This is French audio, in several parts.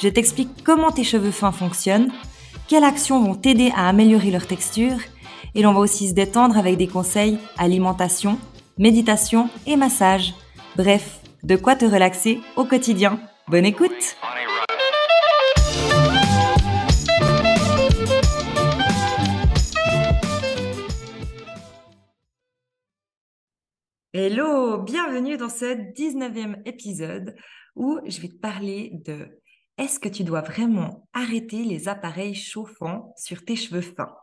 je t'explique comment tes cheveux fins fonctionnent, quelles actions vont t'aider à améliorer leur texture, et l'on va aussi se détendre avec des conseils alimentation, méditation et massage. Bref, de quoi te relaxer au quotidien. Bonne écoute Hello, bienvenue dans ce 19e épisode où je vais te parler de est-ce que tu dois vraiment arrêter les appareils chauffants sur tes cheveux fins?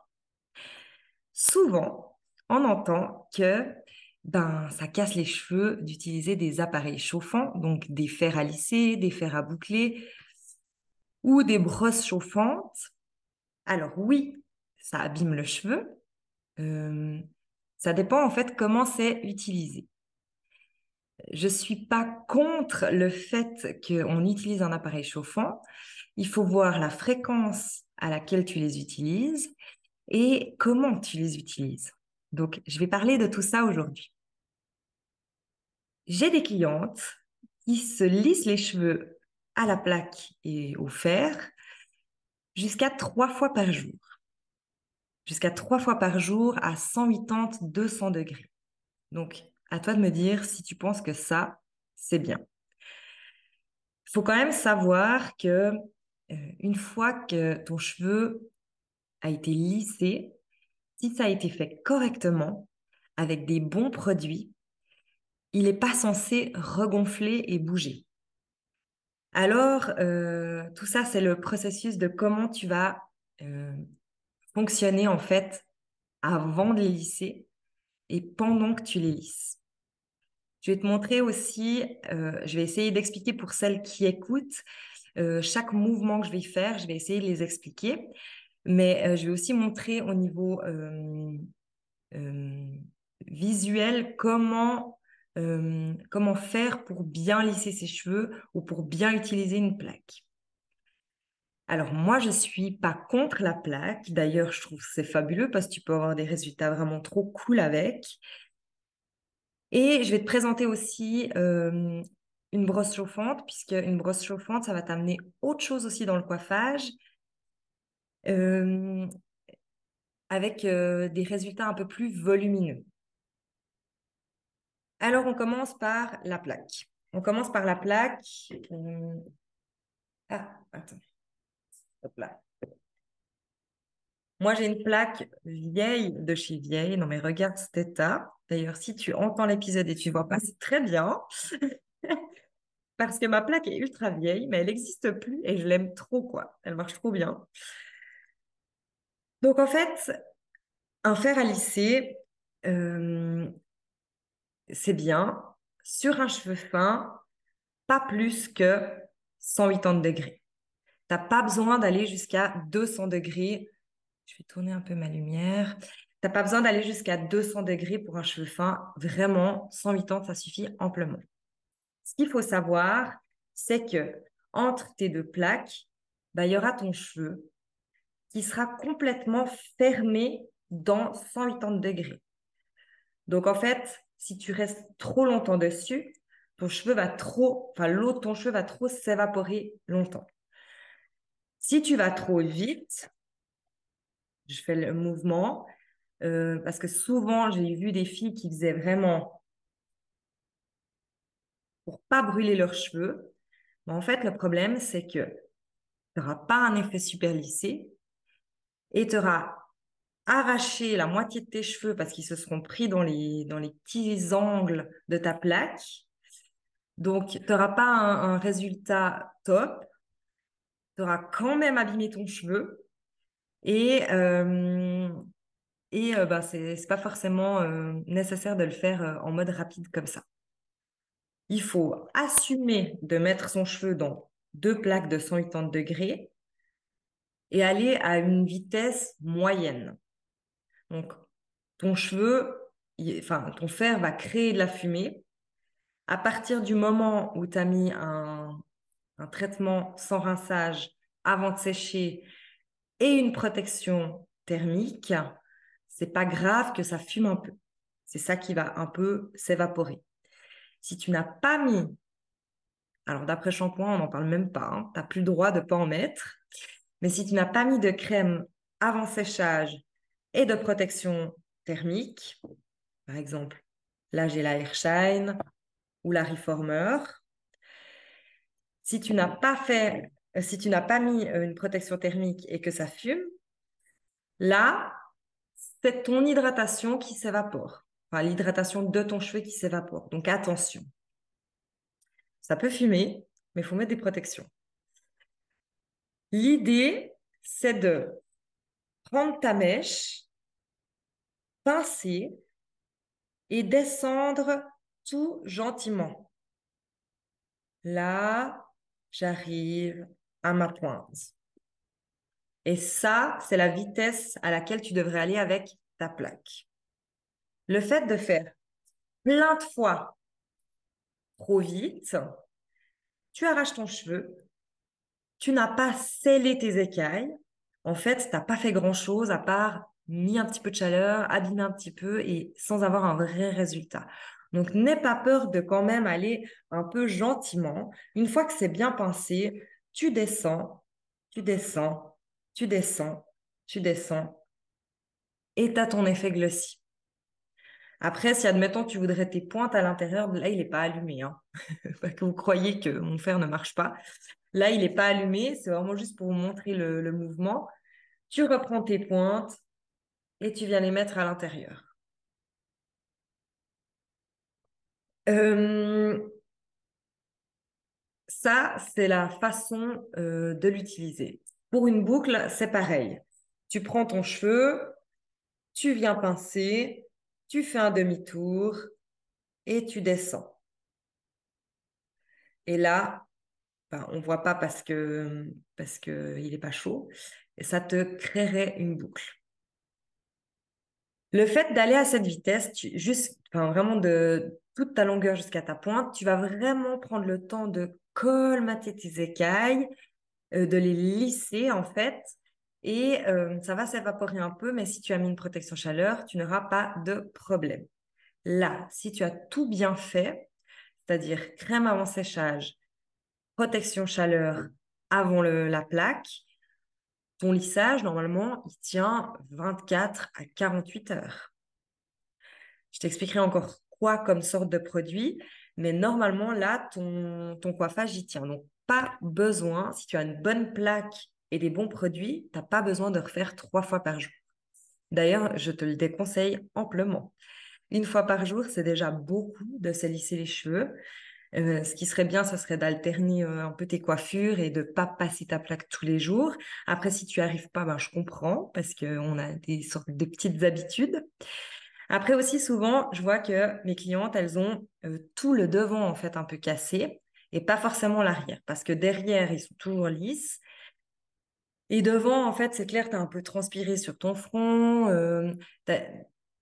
Souvent, on entend que ben, ça casse les cheveux d'utiliser des appareils chauffants, donc des fers à lisser, des fers à boucler ou des brosses chauffantes. Alors oui, ça abîme le cheveu. Euh, ça dépend en fait comment c'est utilisé je suis pas contre le fait qu'on utilise un appareil chauffant. Il faut voir la fréquence à laquelle tu les utilises et comment tu les utilises. Donc, je vais parler de tout ça aujourd'hui. J'ai des clientes qui se lissent les cheveux à la plaque et au fer jusqu'à trois fois par jour. Jusqu'à trois fois par jour à 180-200 degrés. Donc, à toi de me dire si tu penses que ça, c'est bien. Il faut quand même savoir que euh, une fois que ton cheveu a été lissé, si ça a été fait correctement, avec des bons produits, il n'est pas censé regonfler et bouger. Alors, euh, tout ça, c'est le processus de comment tu vas euh, fonctionner en fait avant de les lisser et pendant que tu les lisses. Je vais te montrer aussi, euh, je vais essayer d'expliquer pour celles qui écoutent, euh, chaque mouvement que je vais faire, je vais essayer de les expliquer. Mais euh, je vais aussi montrer au niveau visuel comment, comment faire pour bien lisser ses cheveux ou pour bien utiliser une plaque. Alors moi, je ne suis pas contre la plaque. D'ailleurs, je trouve que c'est fabuleux parce que tu peux avoir des résultats vraiment trop cool avec. Et je vais te présenter aussi une brosse chauffante, puisque une brosse chauffante, ça va t'amener autre chose aussi dans le coiffage, avec des résultats un peu plus volumineux. Alors, on commence par la plaque. On commence par la plaque. Ah, attends. Hop là. Moi, j'ai une plaque vieille de chez vieille. Non, mais regarde cet état. D'ailleurs, si tu entends l'épisode et tu ne vois pas, c'est très bien. Parce que ma plaque est ultra vieille, mais elle n'existe plus et je l'aime trop, quoi. Elle marche trop bien. Donc, en fait, un fer à lisser, euh, c'est bien. Sur un cheveu fin, pas plus que 180 degrés. Tu n'as pas besoin d'aller jusqu'à 200 degrés. Je vais tourner un peu ma lumière. Tu n'as pas besoin d'aller jusqu'à 200 degrés pour un cheveu fin. Vraiment, 180, ça suffit amplement. Ce qu'il faut savoir, c'est que entre tes deux plaques, bah, il y aura ton cheveu qui sera complètement fermé dans 180 degrés. Donc en fait, si tu restes trop longtemps dessus, ton cheveu va trop, enfin l'eau de ton cheveu va trop s'évaporer longtemps. Si tu vas trop vite, je fais le mouvement, euh, parce que souvent, j'ai vu des filles qui faisaient vraiment pour pas brûler leurs cheveux. Mais en fait, le problème, c'est que tu n'auras pas un effet super lissé et tu auras arraché la moitié de tes cheveux parce qu'ils se seront pris dans les, dans les petits angles de ta plaque. Donc, tu n'auras pas un, résultat top. Tu auras quand même abîmé ton cheveu. Et, euh, et euh, bah, ce n'est pas forcément euh, nécessaire de le faire euh, en mode rapide comme ça. Il faut assumer de mettre son cheveu dans deux plaques de 180 degrés et aller à une vitesse moyenne. Donc, ton cheveu, enfin, ton fer va créer de la fumée. À partir du moment où tu as mis un, un traitement sans rinçage avant de sécher et une protection thermique, c'est pas grave que ça fume un peu. C'est ça qui va un peu s'évaporer. Si tu n'as pas mis, alors d'après shampoing, on n'en parle même pas, hein, tu n'as plus le droit de ne pas en mettre, mais si tu n'as pas mis de crème avant séchage et de protection thermique, par exemple, là j'ai la Airshine ou la Reformer, si tu n'as pas fait, euh, si tu n'as pas mis euh, une protection thermique et que ça fume, là, c'est ton hydratation qui s'évapore. L'hydratation de ton cheveu qui s'évapore. Donc attention. Ça peut fumer, mais il faut mettre des protections. L'idée, c'est de prendre ta mèche, pincer et descendre tout gentiment. Là, j'arrive à ma pointe. Et ça, c'est la vitesse à laquelle tu devrais aller avec ta plaque. Le fait de faire plein de fois trop vite, tu arraches ton cheveu, tu n'as pas scellé tes écailles. En fait, tu n'as pas fait grand-chose à part mis un petit peu de chaleur, abîmer un petit peu et sans avoir un vrai résultat. Donc, n'aie pas peur de quand même aller un peu gentiment. Une fois que c'est bien pincé, tu descends, tu descends, tu descends, tu descends et tu as ton effet glossy. Après, si admettons tu voudrais tes pointes à l'intérieur, là, il n'est pas allumé. Hein. que vous croyez que mon fer ne marche pas. Là, il n'est pas allumé. C'est vraiment juste pour vous montrer le mouvement. Tu reprends tes pointes et tu viens les mettre à l'intérieur. Ça, c'est la façon euh, de l'utiliser. Pour une boucle, c'est pareil. Tu prends ton cheveu, tu viens pincer, tu fais un demi-tour et tu descends. Et là, ben, on ne voit pas parce que parce qu'il n'est pas chaud, et ça te créerait une boucle. Le fait d'aller à cette vitesse, juste, vraiment de toute ta longueur jusqu'à ta pointe, tu vas vraiment prendre le temps de colmater tes écailles, de les lisser en fait, et euh, ça va s'évaporer un peu, mais si tu as mis une protection chaleur, tu n'auras pas de problème. Là, si tu as tout bien fait, c'est-à-dire crème avant séchage, protection chaleur avant la plaque, ton lissage, normalement, il tient 24 à 48 heures. Je t'expliquerai encore quoi comme sorte de produit, mais normalement, là, ton, ton coiffage, il tient. Donc, pas besoin, si tu as une bonne plaque et des bons produits, tu n'as pas besoin de refaire trois fois par jour. D'ailleurs, je te le déconseille amplement. Une fois par jour, c'est déjà beaucoup de se lisser les cheveux. Euh, ce qui serait bien, ça serait d'alterner euh, un peu tes coiffures et de pas passer ta plaque tous les jours. Après, si tu arrives pas, ben, je comprends parce qu'on a des sortes de petites habitudes. Après aussi, souvent, je vois que mes clientes, elles ont euh, tout le devant en fait un peu cassé et pas forcément l'arrière parce que derrière, ils sont toujours lisses. Et devant, en fait, c'est clair, tu as un peu transpiré sur ton front,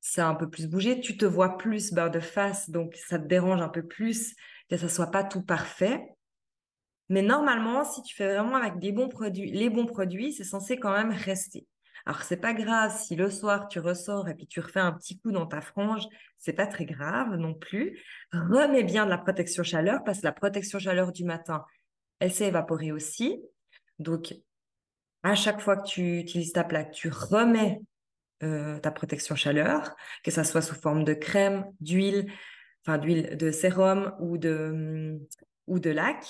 ça a un peu plus bougé, tu te vois plus de face, donc ça te dérange un peu plus que ça soit pas tout parfait. Mais normalement, si tu fais vraiment avec les bons produits, c'est censé quand même rester. Alors c'est pas grave si le soir tu ressors et puis tu refais un petit coup dans ta frange, c'est pas très grave non plus. Remets bien de la protection chaleur parce que la protection chaleur du matin, elle s'est évaporée aussi. Donc à chaque fois que tu utilises ta plaque, tu remets euh, ta protection chaleur, que ça soit sous forme de crème, d'huile, enfin d'huile de sérum ou de, ou de lac.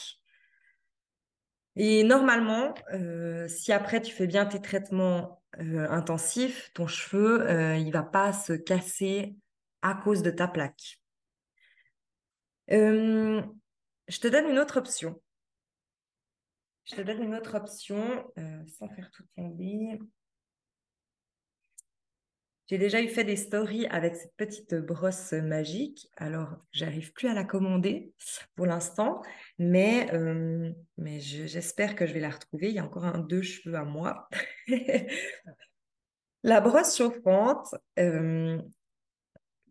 Et normalement, euh, si après tu fais bien tes traitements euh, intensifs, ton cheveu, euh, il va pas se casser à cause de ta plaque. je te donne une autre option. Je te donne une autre option sans faire tout tomber. J'ai déjà eu fait des stories avec cette petite brosse magique. Alors, j'arrive plus à la commander pour l'instant, mais, euh, mais j'espère que je vais la retrouver. Il y a encore un deux cheveux à moi. la brosse chauffante, euh,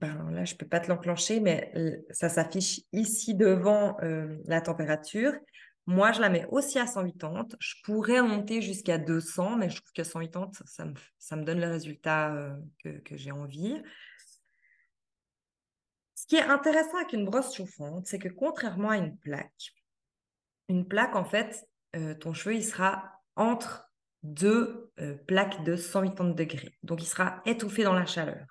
ben là, je peux pas te l'enclencher, mais ça s'affiche ici devant euh, la température. Moi, je la mets aussi à 180. Je pourrais monter jusqu'à 200, mais je trouve que 180, ça me, donne le résultat euh, que, j'ai envie. Ce qui est intéressant avec une brosse chauffante, c'est que contrairement à une plaque, une plaque, en fait, euh, ton cheveu, il sera entre deux euh, plaques de 180 degrés. Donc, il sera étouffé dans la chaleur.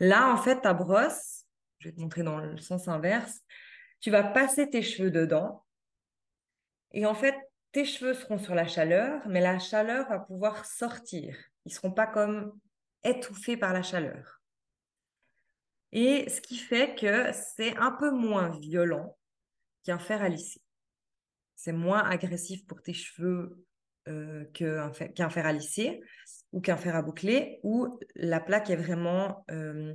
Là, en fait, ta brosse, je vais te montrer dans le sens inverse, tu vas passer tes cheveux dedans et en fait, tes cheveux seront sur la chaleur, mais la chaleur va pouvoir sortir. Ils ne seront pas comme étouffés par la chaleur. Et ce qui fait que c'est un peu moins violent qu'un fer à lisser. C'est moins agressif pour tes cheveux euh, qu'un fer, à lisser ou qu'un fer à boucler, où la plaque est vraiment euh,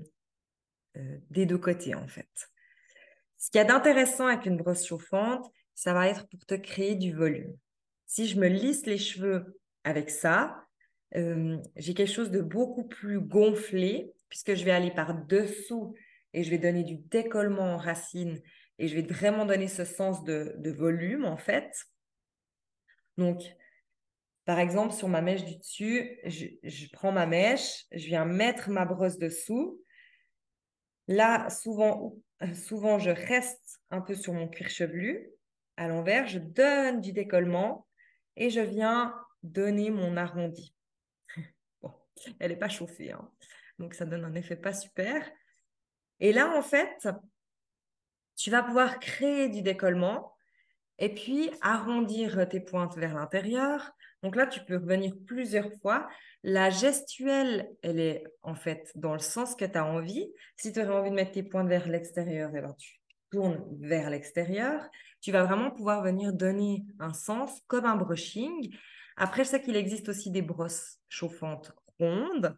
euh, des deux côtés en fait. Ce qu'il y a d'intéressant avec une brosse chauffante, ça va être pour te créer du volume. Si je me lisse les cheveux avec ça, euh, j'ai quelque chose de beaucoup plus gonflé puisque je vais aller par dessous et je vais donner du décollement en racine et je vais vraiment donner ce sens de, volume en fait. Donc, par exemple, sur ma mèche du dessus, je, je, prends ma mèche, je viens mettre ma brosse dessous. Là, souvent, souvent, je reste un peu sur mon cuir chevelu à l'envers, je donne du décollement et je viens donner mon arrondi. elle n'est pas chauffée, hein. donc ça donne un effet pas super. Et là, en fait, tu vas pouvoir créer du décollement et puis arrondir tes pointes vers l'intérieur. Donc là, tu peux revenir plusieurs fois. La gestuelle, elle est en fait dans le sens que tu as envie. Si tu aurais envie de mettre tes pointes vers l'extérieur, eh ben, tu tournes vers l'extérieur tu vas vraiment pouvoir venir donner un sens comme un brushing. Après, je sais qu'il existe aussi des brosses chauffantes rondes.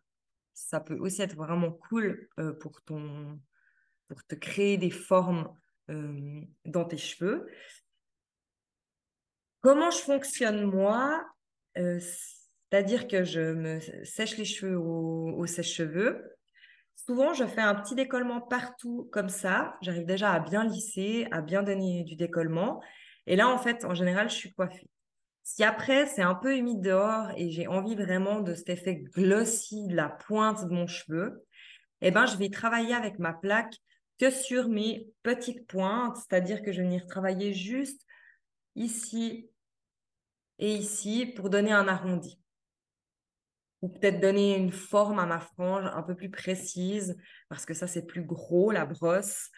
Ça peut aussi être vraiment cool euh, pour, ton, pour te créer des formes euh, dans tes cheveux. Comment je fonctionne moi euh, C'est-à-dire que je me sèche les cheveux au sèche-cheveux. Souvent, je fais un petit décollement partout comme ça. J'arrive déjà à bien lisser, à bien donner du décollement. Et là, en fait, en général, je suis coiffée. Si après, c'est un peu humide dehors et j'ai envie vraiment de cet effet glossy de la pointe de mon cheveu, eh ben, je vais travailler avec ma plaque que sur mes petites pointes, c'est-à-dire que je vais venir travailler juste ici et ici pour donner un arrondi ou peut-être donner une forme à ma frange un peu plus précise, parce que ça, c'est plus gros, la brosse,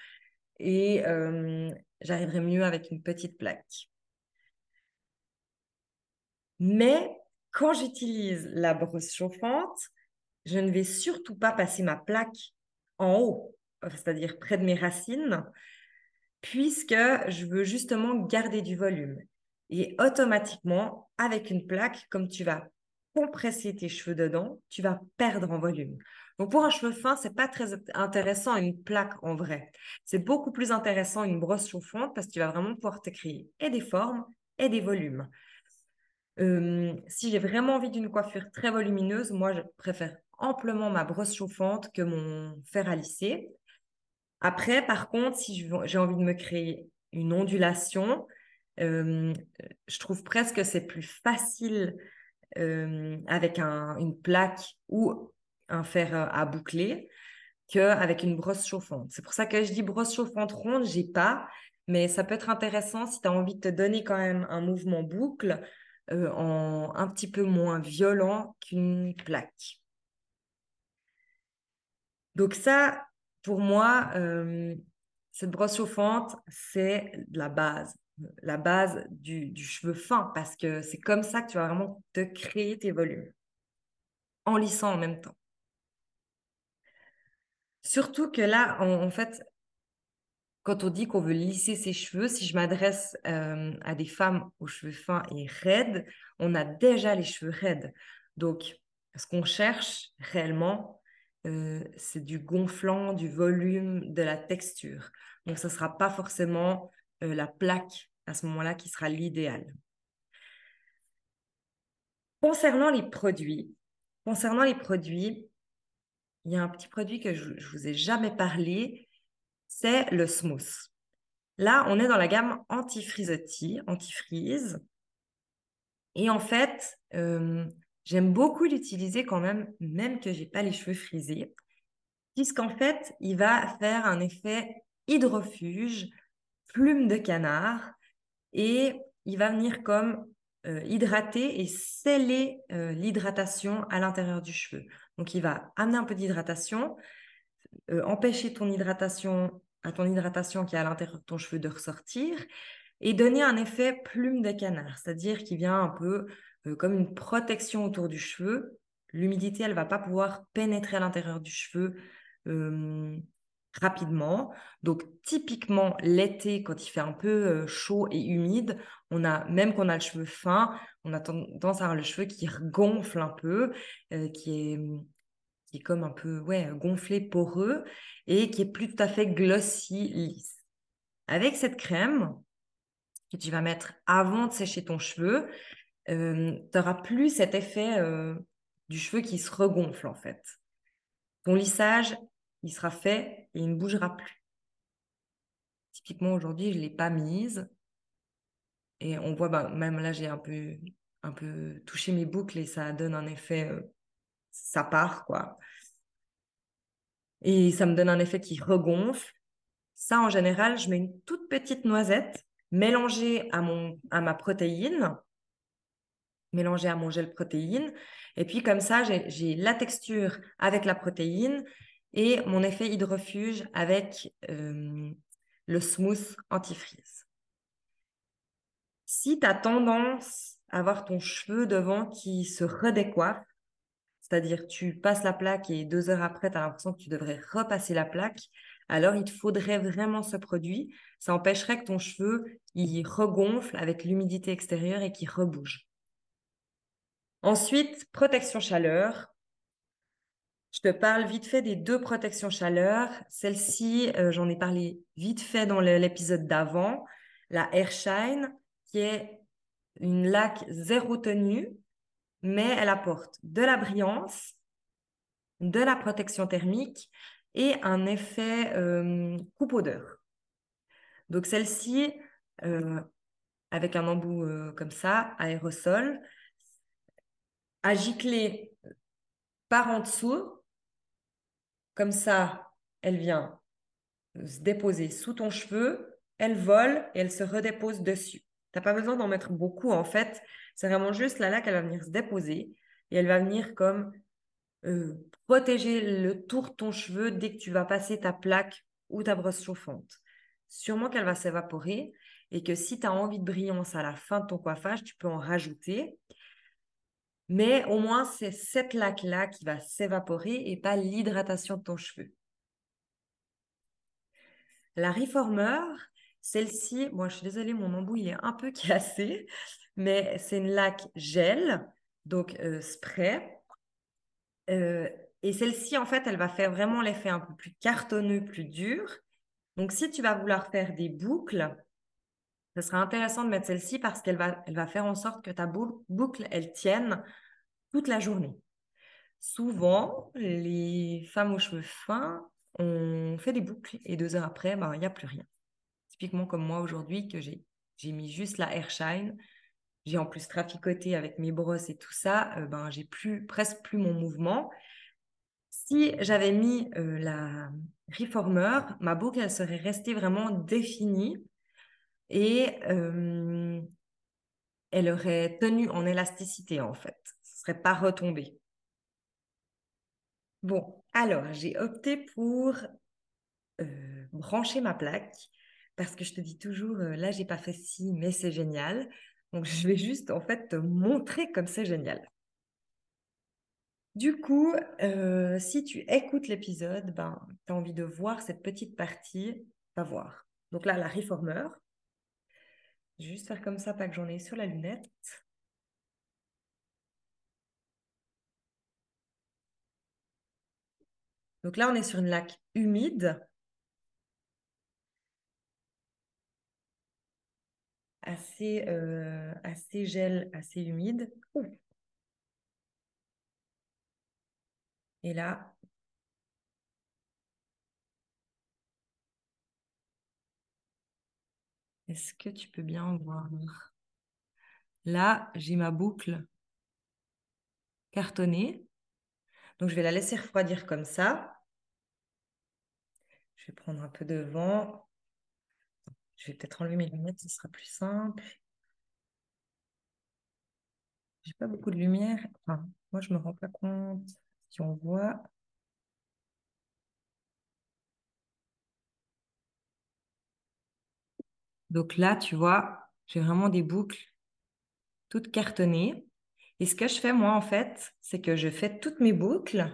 et euh, j'arriverai mieux avec une petite plaque. Mais quand j'utilise la brosse chauffante, je ne vais surtout pas passer ma plaque en haut, c'est-à-dire près de mes racines, puisque je veux justement garder du volume. Et automatiquement, avec une plaque, comme tu vas compresser tes cheveux dedans, tu vas perdre en volume. Donc pour un cheveu fin, c'est pas très intéressant une plaque en vrai. C'est beaucoup plus intéressant une brosse chauffante parce que tu vas vraiment pouvoir te créer et des formes et des volumes. Si j'ai vraiment envie d'une coiffure très volumineuse, moi je préfère amplement ma brosse chauffante que mon fer à lisser. Après, par contre, si j'ai envie de me créer une ondulation, je trouve presque que c'est plus facile euh, avec une plaque ou un fer à boucler qu'avec une brosse chauffante. C'est pour ça que je dis brosse chauffante ronde, j'ai pas, mais ça peut être intéressant si tu as envie de te donner quand même un mouvement boucle euh, en un petit peu moins violent qu'une plaque. Donc ça, pour moi, euh, cette brosse chauffante, c'est la base la base du, cheveu fin parce que c'est comme ça que tu vas vraiment te créer tes volumes en lissant en même temps. Surtout que là, en, fait, quand on dit qu'on veut lisser ses cheveux, si je m'adresse euh, à des femmes aux cheveux fins et raides, on a déjà les cheveux raides. Donc, ce qu'on cherche réellement, euh, c'est du gonflant, du volume, de la texture. Donc, ce ne sera pas forcément euh, la plaque à ce moment-là qui sera l'idéal. Concernant les produits, concernant les produits, il y a un petit produit que je, ne vous ai jamais parlé, c'est le smooth. Là, on est dans la gamme anti-frizzotti, anti-freeze. Et en fait, euh, j'aime beaucoup l'utiliser quand même, même que j'ai pas les cheveux frisés, puisqu'en fait, il va faire un effet hydrofuge, plume de canard, et il va venir comme euh, hydrater et sceller euh, l'hydratation à l'intérieur du cheveu. Donc, il va amener un peu d'hydratation, empêcher ton hydratation à ton hydratation qui est à l'intérieur de ton cheveu de ressortir et donner un effet plume de canard, c'est-à-dire qu'il vient un peu euh, comme une protection autour du cheveu. L'humidité, elle va pas pouvoir pénétrer à l'intérieur du cheveu euh, rapidement. Donc typiquement l'été, quand il fait un peu euh, chaud et humide, on a même qu'on a le cheveu fin, on a tendance à avoir le cheveu qui gonfle un peu, qui est qui est comme un peu ouais, gonflé, poreux et qui est plus tout à fait glossy, lisse. Avec cette crème que tu vas mettre avant de sécher ton cheveu, euh, tu n'auras plus cet effet euh, du cheveu qui se regonfle en fait. Ton lissage, il sera fait et il ne bougera plus. Typiquement aujourd'hui, je ne l'ai pas mise. Et on voit, bah, même là, j'ai un peu, un peu touché mes boucles et ça donne un effet euh, ça part, quoi. Et ça me donne un effet qui regonfle. Ça, en général, je mets une toute petite noisette mélangée à, mon, à ma protéine, mélangée à mon gel protéine. Et puis, comme ça, j'ai la texture avec la protéine et mon effet hydrofuge avec euh, le smooth anti-freeze. Si tu as tendance à avoir ton cheveu devant qui se redécoiffe, c'est-à-dire tu passes la plaque et deux heures après, tu as l'impression que tu devrais repasser la plaque, alors il te faudrait vraiment ce produit. Ça empêcherait que ton cheveu il regonfle avec l'humidité extérieure et qu'il rebouge. Ensuite, protection chaleur. Je te parle vite fait des deux protections chaleur. Celle-ci, euh, j'en ai parlé vite fait dans l'épisode d'avant. La Airshine, qui est une laque zéro tenue mais elle apporte de la brillance, de la protection thermique et un effet euh, coupe odeur. Donc celle-ci, euh, avec un embout comme ça, aérosol, à gicler par en dessous, comme ça, elle vient se déposer sous ton cheveu, elle vole et elle se redépose dessus. Tu n'as pas besoin d'en mettre beaucoup en fait. C'est vraiment juste là, là qu'elle va venir se déposer et elle va venir comme euh, protéger le tour de ton cheveu dès que tu vas passer ta plaque ou ta brosse chauffante. Sûrement qu'elle va s'évaporer et que si tu as envie de brillance à la fin de ton coiffage, tu peux en rajouter. Mais au moins, c'est cette laque-là qui va s'évaporer et pas l'hydratation de ton cheveu. La Reformer, celle-ci, moi je suis désolée, mon embout il est un peu cassé mais c'est une laque gel, donc euh, spray. Euh, et celle-ci, en fait, elle va faire vraiment l'effet un peu plus cartonneux, plus dur. Donc, si tu vas vouloir faire des boucles, ce sera intéressant de mettre celle-ci parce qu'elle va, elle va faire en sorte que ta boucle, elle tienne toute la journée. Souvent, les femmes aux cheveux fins, on fait des boucles et deux heures après, ben, il n'y a plus rien. Typiquement comme moi aujourd'hui, que j'ai, j'ai mis juste la Airshine j'ai en plus traficoté avec mes brosses et tout ça, euh, ben, j'ai plus, presque plus mon mouvement. Si j'avais mis euh, la reformer, ma boucle, elle serait restée vraiment définie et euh, elle aurait tenu en élasticité en fait. Ce serait pas retombé. Bon, alors j'ai opté pour brancher ma plaque parce que je te dis toujours, là j'ai pas fait ci, mais c'est génial. Donc, je vais juste en fait te montrer comme c'est génial. Du coup, euh, si tu écoutes l'épisode, ben, tu as envie de voir cette petite partie, va voir. Donc là, la reformer. Juste faire comme ça, pas que j'en ai sur la lunette. Donc là, on est sur une laque humide. Assez, euh, assez gel, assez humide. Et là, est-ce que tu peux bien voir? Là, j'ai ma boucle cartonnée. Donc, je vais la laisser refroidir comme ça. Je vais prendre un peu de vent. Je vais peut-être enlever mes lunettes, ce sera plus simple. J'ai pas beaucoup de lumière. Enfin, moi, je me rends pas compte si on voit. Donc là, tu vois, j'ai vraiment des boucles toutes cartonnées. Et ce que je fais, moi, en fait, c'est que je fais toutes mes boucles.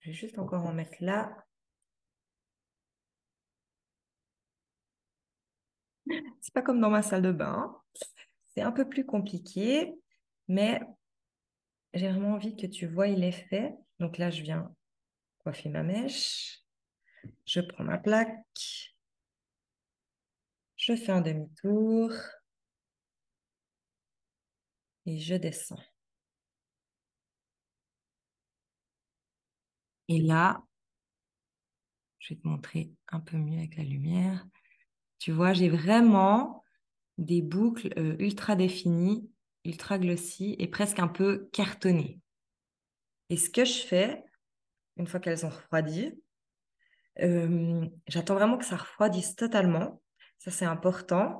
Je vais juste encore en mettre là. C'est pas comme dans ma salle de bain. C'est un peu plus compliqué, mais j'ai vraiment envie que tu vois l'effet. Donc là, je viens coiffer ma mèche. Je prends ma plaque. Je fais un demi-tour. Et je descends. Et là, je vais te montrer un peu mieux avec la lumière. Tu vois, j'ai vraiment des boucles euh, ultra définies, ultra glossy et presque un peu cartonnées. Et ce que je fais, une fois qu'elles ont refroidi, euh, j'attends vraiment que ça refroidisse totalement. Ça, c'est important.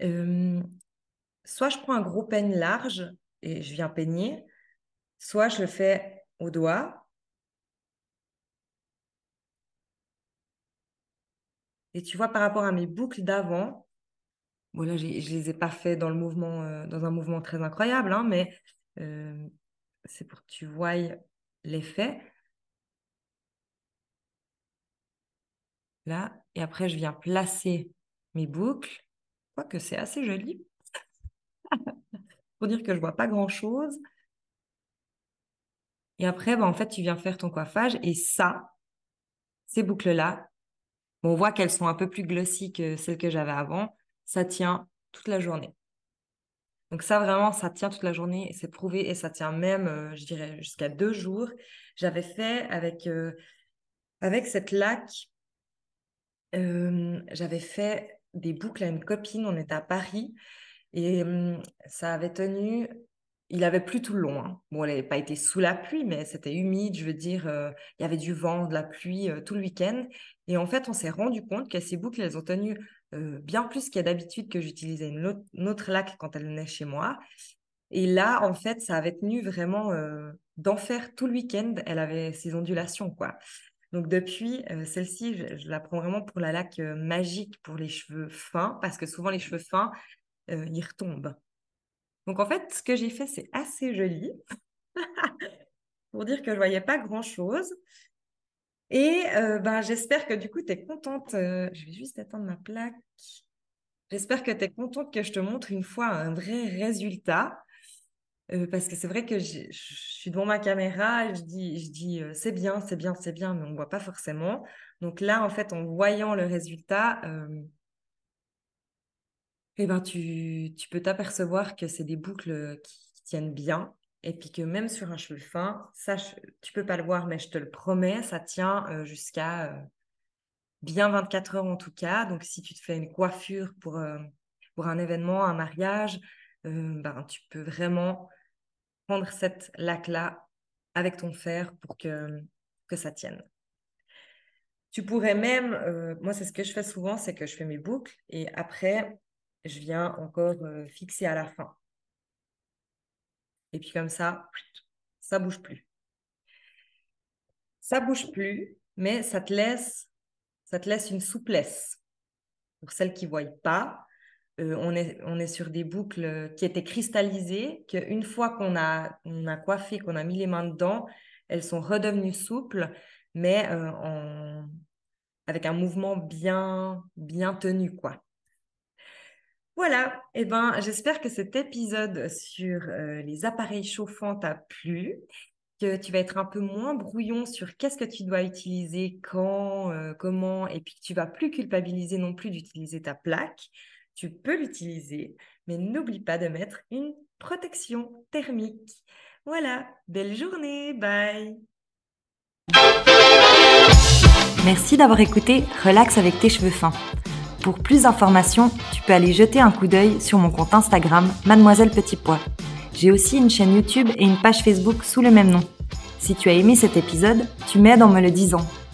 Soit je prends un gros peigne large et je viens peigner, soit je le fais au doigt. Et tu vois, par rapport à mes boucles d'avant, là, je ne les ai pas fait dans, le mouvement, euh, dans un mouvement très incroyable, hein, mais c'est pour que tu voies l'effet. Là, et après, je viens placer mes boucles. Quoique c'est assez joli pour dire que je vois pas grand-chose. Et après, bah, en fait, tu viens faire ton coiffage et ça, ces boucles-là, on voit qu'elles sont un peu plus glossy que celles que j'avais avant. Ça tient toute la journée. Donc ça, vraiment, ça tient toute la journée, c'est prouvé et ça tient même, euh, je dirais, jusqu'à deux jours. J'avais fait avec, euh, avec cette laque, euh, j'avais fait des boucles à une copine, on était à Paris et ça avait tenu, il avait plu tout le long. Hein. Bon, elle n'avait pas été sous la pluie, mais c'était humide, je veux dire, il y avait du vent, de la pluie tout le week-end. Et en fait, on s'est rendu compte que ces boucles, elles ont tenu bien plus qu'il y a d'habitude que j'utilisais une, autre, laque quand elle venait chez moi. Et là, en fait, ça avait tenu vraiment d'enfer tout le week-end. Elle avait ses ondulations, quoi. Donc depuis, celle-ci, je, la prends vraiment pour la laque magique pour les cheveux fins, parce que souvent les cheveux fins, euh, il retombe. Donc en fait, ce que j'ai fait, c'est assez joli pour dire que je voyais pas grand-chose. Et euh, ben, j'espère que du coup, tu es contente. Euh, je vais juste attendre ma plaque. J'espère que tu es contente que je te montre une fois un vrai résultat. Parce que c'est vrai que je suis devant ma caméra je dis, je dis c'est bien, c'est bien, c'est bien, mais on ne voit pas forcément. Donc là, en fait, en voyant le résultat, eh ben, tu, peux t'apercevoir que c'est des boucles qui, tiennent bien et puis que même sur un cheveu fin, ça, tu peux pas le voir, mais je te le promets, ça tient euh, jusqu'à euh, bien 24 heures en tout cas. Donc, si tu te fais une coiffure pour, euh, pour un événement, un mariage, ben, tu peux vraiment prendre cette laque-là avec ton fer pour que, que ça tienne. Tu pourrais même, moi c'est ce que je fais souvent, c'est que je fais mes boucles et après, je viens encore euh, fixer à la fin. Et puis comme ça, ça bouge plus. Ça bouge plus, mais ça te laisse, ça te laisse une souplesse. Pour celles qui ne voient pas, euh, on, est, on est sur des boucles qui étaient cristallisées, qu'une fois qu'on a, on a coiffé, qu'on a mis les mains dedans, elles sont redevenues souples, mais euh, avec un mouvement bien, bien tenu, quoi. Voilà, eh ben, j'espère que cet épisode sur euh, les appareils chauffants t'a plu. que tu vas être un peu moins brouillon sur qu'est-ce que tu dois utiliser, quand, euh, comment, et puis que tu vas plus culpabiliser non plus d'utiliser ta plaque, tu peux l'utiliser, mais n'oublie pas de mettre une protection thermique. Voilà, belle journée, bye Merci d'avoir écouté Relax avec tes cheveux fins. Pour plus d'informations, tu peux aller jeter un coup d'œil sur mon compte Instagram Mademoiselle Petit Pois. J'ai aussi une chaîne YouTube et une page Facebook sous le même nom. Si tu as aimé cet épisode, tu m'aides en me le disant.